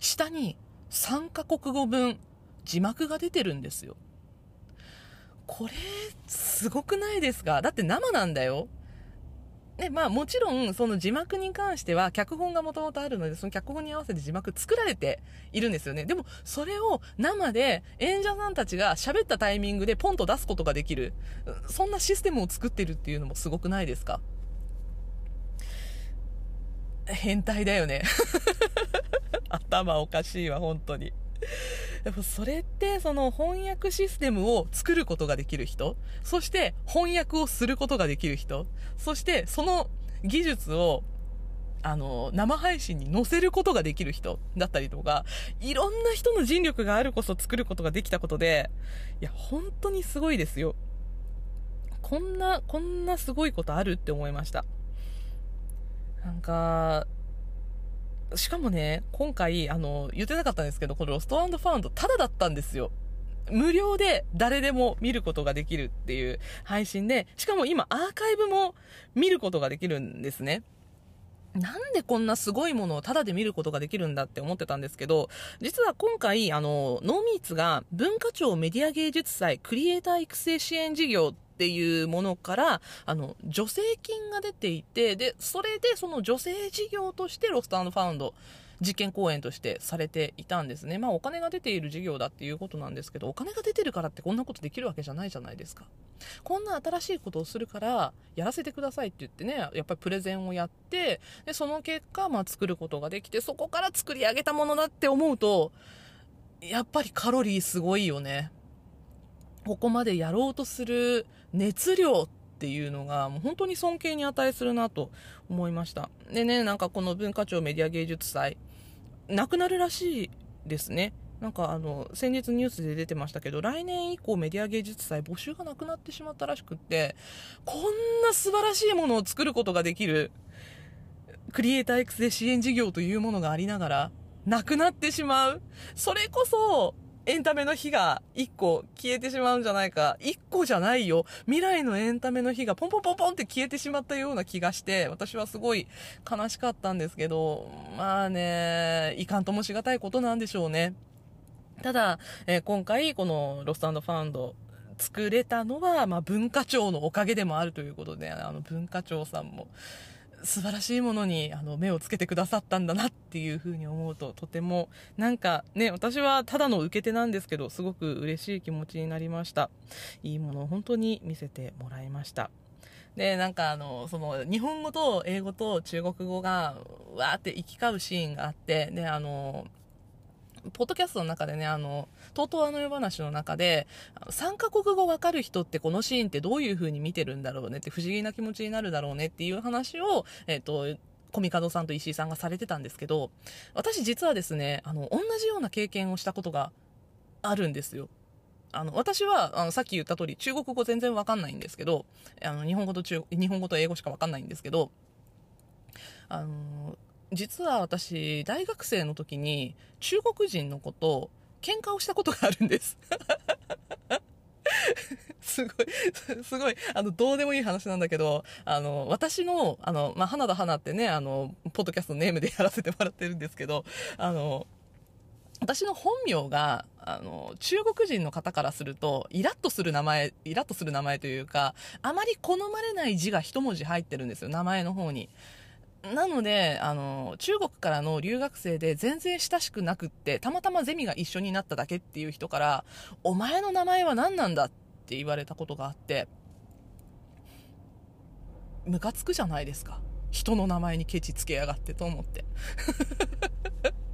下に3カ国語分字幕が出てるんですよ。これ、すごくないですか？だって生なんだよ。で、まあもちろん、その字幕に関しては、脚本がもともとあるので、その脚本に合わせて字幕作られているんですよね。でも、それを生で演者さんたちが喋ったタイミングでポンと出すことができる。そんなシステムを作ってるっていうのもすごくないですか？変態だよね [laughs] 頭おかしいわ、本当に。でもそれってその翻訳システムを作ることができる人、そして翻訳をすることができる人、そしてその技術をあの、生配信に載せることができる人だったりとか、いろんな人の尽力があるこそ作ることができたことで、いや、本当にすごいですよ。こんな、こんなすごいことあるって思いました。なんか、しかもね、今回、あの、言ってなかったんですけど、このロストファウンド、タダだったんですよ。無料で誰でも見ることができるっていう配信で、しかも今アーカイブも見ることができるんですね。なんでこんなすごいものをタダで見ることができるんだって思ってたんですけど、実は今回、あの、ノーミーツが文化庁メディア芸術祭クリエイター育成支援事業っていうものから、あの、助成金が出ていて、で、それでその助成事業としてロストファウンド、実験公演としてされていたんですね。まあお金が出ている事業だっていうことなんですけど、お金が出てるからってこんなことできるわけじゃないじゃないですか。こんな新しいことをするからやらせてくださいって言ってね、やっぱりプレゼンをやって、で、その結果、まあ作ることができて、そこから作り上げたものだって思うと、やっぱりカロリーすごいよね。ここまでやろうとする熱量っていうのがもう本当に尊敬に値するなと思いました。でねなんかこの文化庁メディア芸術祭なくなるらしいですね。なんかあの先日ニュースで出てましたけど来年以降メディア芸術祭募集がなくなってしまったらしくってこんな素晴らしいものを作ることができるクリエイター育成支援事業というものがありながらなくなってしまう。それこそエンタメの日が1個消えてしまうんじゃないか。1個じゃないよ。未来のエンタメの日がポンポンポンポンって消えてしまったような気がして、私はすごい悲しかったんですけど、まあね、いかんともしがたいことなんでしょうね。ただ、えー、今回このロストファンド作れたのは、まあ、文化庁のおかげでもあるということで、あの文化庁さんも素晴らしいものにあの目をつけてくださったんだなっていうふうに思うととてもなんかね私はただの受け手なんですけどすごく嬉しい気持ちになりました。いいものを本当に見せてもらいました。でなんかあのその日本語と英語と中国語がわーって行き交うシーンがあってであのポッドキャストの中でね、あの、とうとうあの夜話の中で、3カ国語わかる人ってこのシーンってどういう風に見てるんだろうねって不思議な気持ちになるだろうねっていう話を、えっ、ー、と、コミカドさんと石井さんがされてたんですけど、私実はですね、あの、同じような経験をしたことがあるんですよ。あの、私は、あの、さっき言った通り、中国語全然わかんないんですけど、あの、日本語と中、日本語と英語しかわかんないんですけど、あの、実は私、大学生の時に中国人の子と喧嘩をしたことがあるんです。[laughs] すごい、すごい、あの、どうでもいい話なんだけど、あの、私の、あの、まあ、花田花ってね、あの、ポッドキャストネームでやらせてもらってるんですけど、あの、私の本名が、あの、中国人の方からすると、イラッとする名前、イラッとする名前というか、あまり好まれない字が一文字入ってるんですよ、名前の方に。なので、あの、中国からの留学生で全然親しくなくって、たまたまゼミが一緒になっただけっていう人から、お前の名前は何なんだって言われたことがあって、ムカつくじゃないですか。人の名前にケチつけやがってと思って。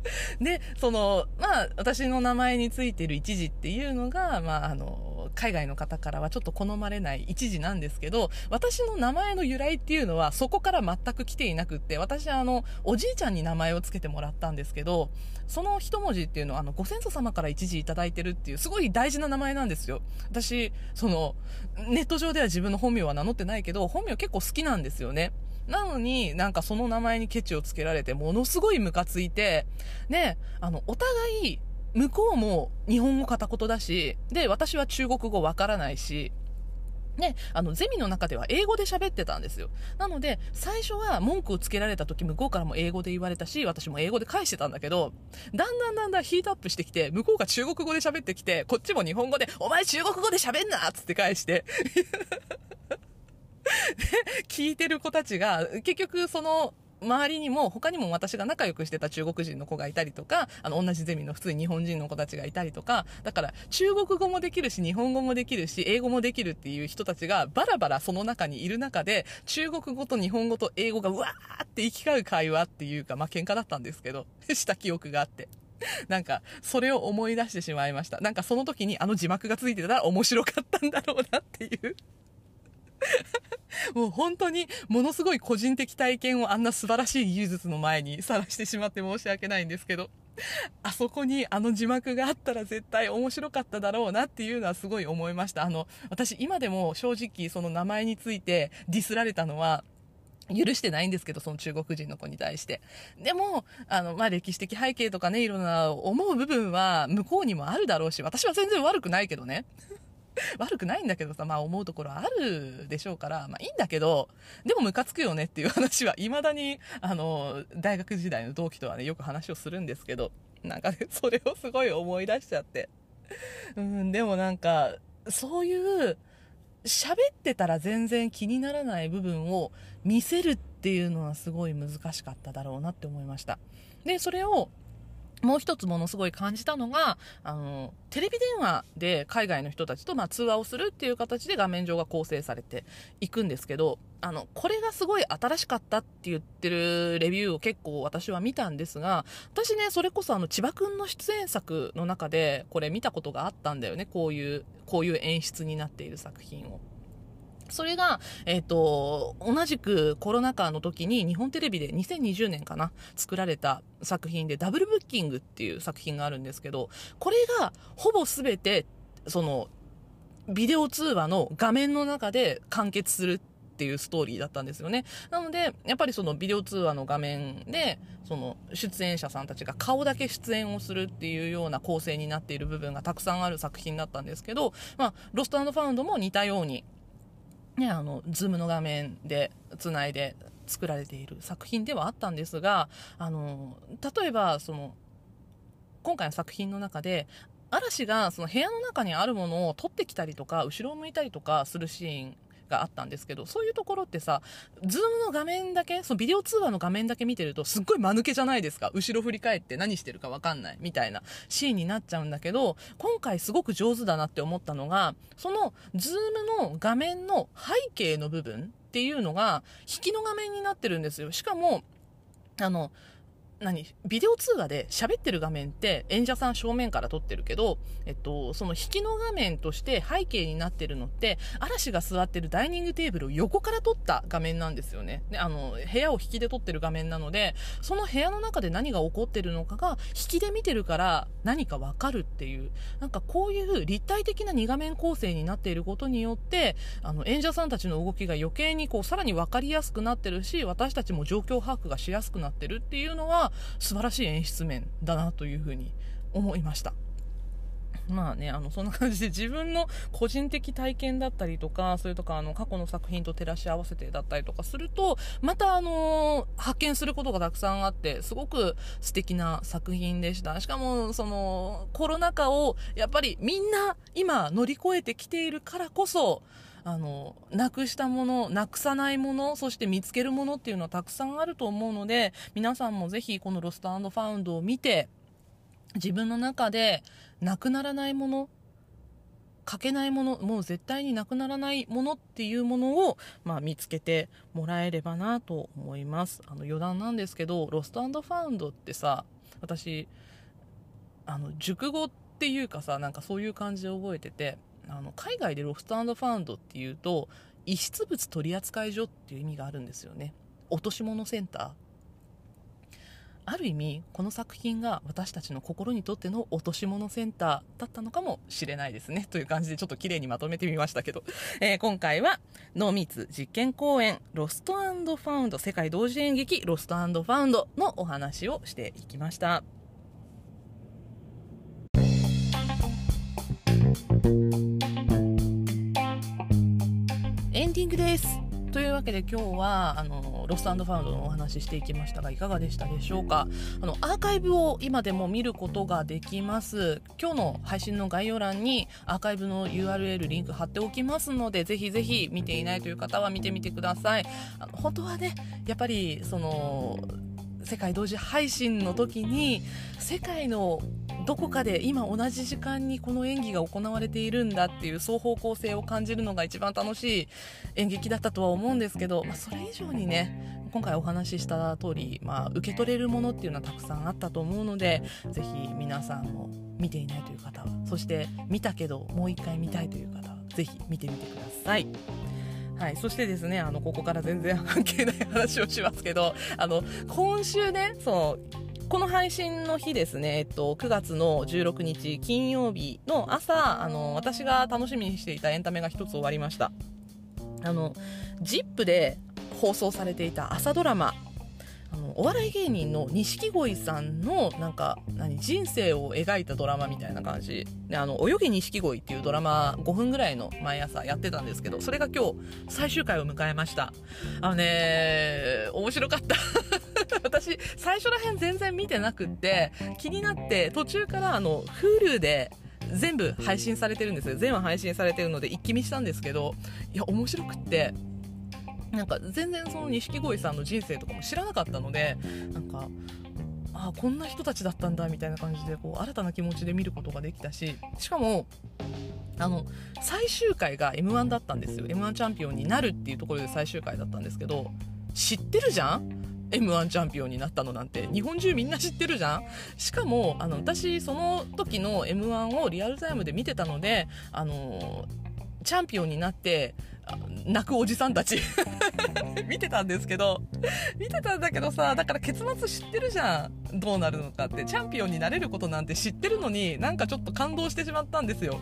[laughs] で、その、まあ、私の名前についてる一時っていうのが、まあ、あの、海外の方からはちょっと好まれない一時なんですけど、私の名前の由来っていうのはそこから全く来ていなくって、私はあの、おじいちゃんに名前を付けてもらったんですけど、その一文字っていうのは、あの、ご先祖様から一時いただいてるっていう、すごい大事な名前なんですよ。私、その、ネット上では自分の本名は名乗ってないけど、本名結構好きなんですよね。なのに、なんかその名前にケチをつけられて、ものすごいムカついて、で、あの、お互い、向こうも日本語片言だし、で、私は中国語わからないし、ね、あの、ゼミの中では英語で喋ってたんですよ。なので、最初は文句をつけられた時、向こうからも英語で言われたし、私も英語で返してたんだけど、だんだんだんだんヒートアップしてきて、向こうが中国語で喋ってきて、こっちも日本語で、お前中国語で喋んなっつって返して聞いてる子たちが、結局その、周りにも他にも私が仲良くしてた中国人の子がいたりとか、あの同じゼミの普通に日本人の子たちがいたりとか、だから中国語もできるし日本語もできるし英語もできるっていう人たちがバラバラその中にいる中で中国語と日本語と英語がうわーって行き交う会話っていうか、まあ喧嘩だったんですけど、[laughs] した記憶があって。なんか、それを思い出してしまいました。なんかその時にあの字幕がついてたら面白かったんだろうなっていうもう本当にものすごい個人的体験をあんな素晴らしい技術の前にさらしてしまって申し訳ないんですけど、あそこにあの字幕があったら絶対面白かっただろうなっていうのはすごい思いました。あの、私今でも正直その名前についてディスられたのは、許してないんですけど、その中国人の子に対して。でも、あの、まあ、歴史的背景とかね、いろんな思う部分は向こうにもあるだろうし、私は全然悪くないけどね。[laughs] 悪くないんだけどさ、まあ思うところあるでしょうから、まあいいんだけど、でもムカつくよねっていう話は、未だに、あの、大学時代の同期とはね、よく話をするんですけど、なんかね、それをすごい思い出しちゃって。うん、でもなんか、そういう、喋ってたら全然気にならない部分を見せるっていうのはすごい難しかっただろうなって思いました。で、それをもう一つものすごい感じたのが、あの、テレビ電話で海外の人たちとまあ通話をするっていう形で画面上が構成されていくんですけど、あの、これがすごい新しかったって言ってるレビューを結構私は見たんですが、私ね、それこそあの、千葉くんの出演作の中でこれ見たことがあったんだよね。こういう、こういう演出になっている作品を。それが、えっ、ー、と、同じくコロナ禍の時に日本テレビで2020年かな、作られた作品でダブルブッキングっていう作品があるんですけど、これがほぼ全て、その、ビデオ通話の画面の中で完結するっていうストーリーだったんですよね。なので、やっぱりそのビデオ通話の画面で、その出演者さんたちが顔だけ出演をするっていうような構成になっている部分がたくさんある作品だったんですけど、まあ、ロストファウンドも似たように、ね、あの、 Zoom の画面でつないで作られている作品ではあったんですが、あの、例えば、その、今回の作品の中で、嵐がその部屋の中にあるものを取ってきたりとか、後ろを向いたりとかするシーンがあったんですけど、そういうところってさ、 Zoom の画面だけ、そのビデオ通話の画面だけ見てると、すっごい間抜けじゃないですか。後ろ振り返って何してるかわかんないみたいなシーンになっちゃうんだけど、今回すごく上手だなって思ったのが、その Zoom の画面の背景の部分っていうのが、引きの画面になってるんですよ。しかも、あの、何？ビデオ通話で喋ってる画面って演者さん正面から撮ってるけど、えっと、その引きの画面として背景になってるのって、嵐が座ってるダイニングテーブルを横から撮った画面なんですよね。で、あの、部屋を引きで撮ってる画面なので、その部屋の中で何が起こってるのかが、引きで見てるから何かわかるっていう、なんかこういう立体的な2画面構成になっていることによって、あの、演者さんたちの動きが余計にこう、さらにわかりやすくなってるし、私たちも状況把握がしやすくなってるっていうのは、素晴らしい演出面だなというふうに思いました。まあね、あの、そんな感じで自分の個人的体験だったりとか、それとかあの、過去の作品と照らし合わせてだったりとかすると、またあの、発見することがたくさんあって、すごく素敵な作品でした。しかも、その、コロナ禍を、やっぱりみんな今乗り越えてきているからこそ、あの、なくしたもの、なくさないもの、そして見つけるものっていうのはたくさんあると思うので、皆さんもぜひこのロストファウンドを見て、自分の中でなくならないもの欠けないものもう絶対になくならないものっていうものを、まあ、見つけてもらえればなと思います。あの余談なんですけどロストファウンドってさ私あの熟語っていうかさなんかそういう感じで覚えててあの海外でロストファウンドっていうと遺失物取扱所っていう意味があるんですよね。落とし物センター。ある意味この作品が私たちの心にとっての落とし物センターだったのかもしれないですね。という感じでちょっと綺麗にまとめてみましたけど、[laughs] えー、今回は濃密実験公演ロストファウンド世界同時演劇ロストファウンドのお話をしていきました。エンディングです。というわけで今日はあのロストファウンドのお話ししていきましたがいかがでしたでしょうか？あのアーカイブを今でも見ることができます。今日の配信の概要欄にアーカイブの URL リンク貼っておきますのでぜひぜひ見ていないという方は見てみてください。あの本当はねやっぱりその世界同時配信の時に世界のどこかで今同じ時間にこの演技が行われているんだっていう双方向性を感じるのが一番楽しい演劇だったとは思うんですけど、まあ、それ以上にね今回お話しした通り、まあ、受け取れるものっていうのはたくさんあったと思うのでぜひ皆さんも見ていないという方はそして見たけどもう一回見たいという方はぜひ見てみてください。はい、そしてですねあのここから全然関係ない話をしますけどあの今週ねそのこの配信の日ですね、えっと、9月の16日金曜日の朝、あの、私が楽しみにしていたエンタメが1つ終わりました。あの、ZIP で放送されていた朝ドラマ、あのお笑い芸人の錦鯉さんのなんか何人生を描いたドラマみたいな感じ。であの泳げ錦鯉っていうドラマ5分ぐらいの毎朝やってたんですけどそれが今日最終回を迎えました。あのね面白かった。[laughs] 私最初ら辺全然見てなくって気になって途中からあの Hulu で全部配信されてるんですよ。全話配信されてるので一気見したんですけどいや面白くってなんか全然その錦鯉さんの人生とかも知らなかったのでなんかあこんな人たちだったんだみたいな感じでこう新たな気持ちで見ることができたししかもあの最終回が m 1だったんですよ。m 1チャンピオンになるっていうところで最終回だったんですけど知ってるじゃん？m 1チャンピオンになったのなんて。日本中みんな知ってるじゃん？しかもあの私その時の m 1をリアルタイムで見てたのであのチャンピオンになって泣くおじさんたち [laughs] 見てたんですけど見てたんだけどさだから結末知ってるじゃんどうなるのかってチャンピオンになれることなんて知ってるのになんかちょっと感動してしまったんですよ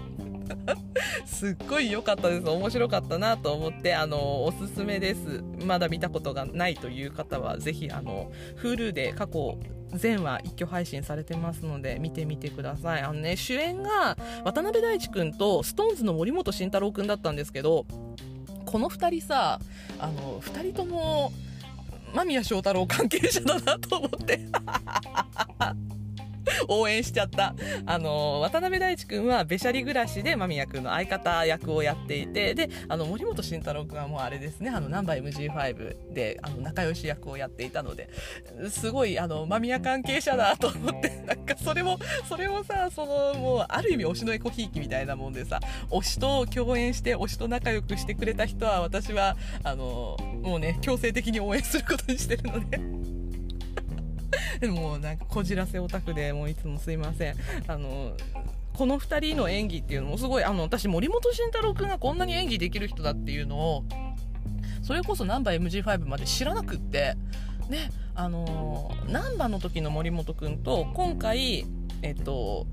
[laughs] すっごい良かったです。面白かったなと思って、あの、おすすめです。まだ見たことがないという方は、ぜひ、あの、Hulu で過去、全話一挙配信されてますので見てみてください。あのね、主演が渡辺大地君と SixTONES の森本慎太郎君だったんですけど、この2人さあの2人とも間宮祥太朗関係者だなと思って。[laughs] 応援しちゃった。あの、渡辺大地君はべしゃり暮らしで間宮君の相方役をやっていて、で、あの、森本慎太郎君はもうあれですね、あの、ナンバー MG5 で、あの、仲良し役をやっていたので、すごい、あの、間宮関係者だと思って、なんかそれも、それもさ、その、もう、ある意味推しのエコひいきみたいなもんでさ、推しと共演して、推しと仲良くしてくれた人は、私は、あの、もうね、強制的に応援することにしてるので [laughs] もうなんかこじらせオタクでもういつもすいません。あのこの2人の演技っていうのもすごいあの私森本慎太郎君がこんなに演技できる人だっていうのをそれこそナンバ MG5 まで知らなくってであのナンバの時の森本君と今回えっと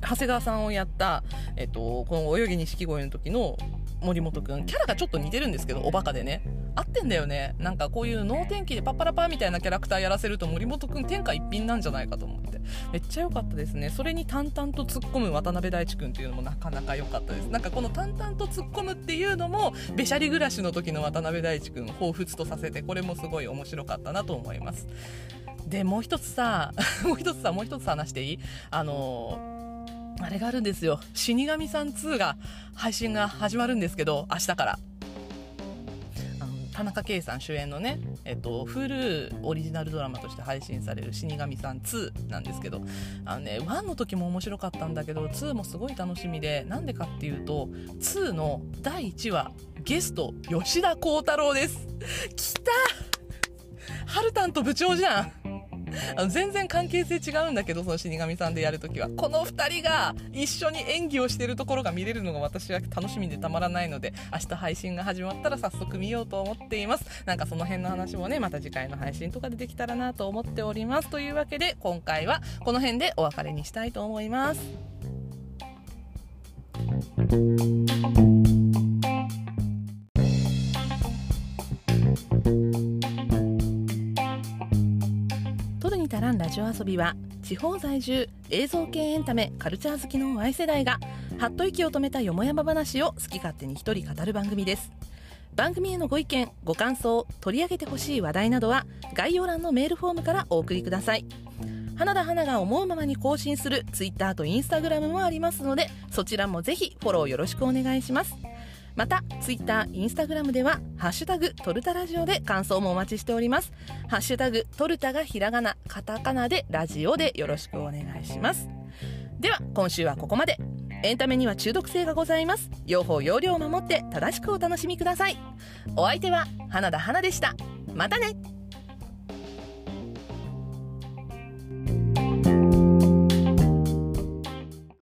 長谷川さんをやった、えっと、この泳ぎ錦鯉の時の森本君キャラがちょっと似てるんですけどおバカでね。合ってんだよね。なんかこういう能天気でパッパラパーみたいなキャラクターやらせると森本くん天下一品なんじゃないかと思って。めっちゃ良かったですね。それに淡々と突っ込む渡辺大地くんっていうのもなかなか良かったです。なんかこの淡々と突っ込むっていうのもべしゃり暮らしの時の渡辺大地くんを彷彿とさせてこれもすごい面白かったなと思います。でもう一つさ [laughs] もう一つさもう一つ話していい？あのあれがあるんですよ。死神さん2が配信が始まるんですけど明日から。田中圭さん主演のね、えっと、Hulu オリジナルドラマとして配信される死神さん2なんですけど、あのね、1の時も面白かったんだけど、2もすごい楽しみで、なんでかっていうと、2の第1話、ゲスト、吉田鋼太郎です。来たハルタンと部長じゃん。あの全然関係性違うんだけど、その死神さんでやるときは。この2人が一緒に演技をしてるところが見れるのが私は楽しみでたまらないので、明日配信が始まったら早速見ようと思っています。なんかその辺の話もね、また次回の配信とかでできたらなと思っております。というわけで、今回はこの辺でお別れにしたいと思います。らんラジオ遊びは地方在住映像系エンタメカルチャー好きの Y 世代がはっと息を止めたよもやま話を好き勝手に一人語る番組です。番組へのご意見ご感想取り上げてほしい話題などは概要欄のメールフォームからお送りください。花田花が思うままに更新する Twitter と Instagram もありますのでそちらもぜひフォローよろしくお願いします。また、ツイッター、インスタグラムでは、ハッシュタグ、トルタラジオで感想もお待ちしております。ハッシュタグ、トルタがひらがな、カタカナでラジオでよろしくお願いします。では、今週はここまで。エンタメには中毒性がございます。用法、用量を守って正しくお楽しみください。お相手は、花田花でした。またね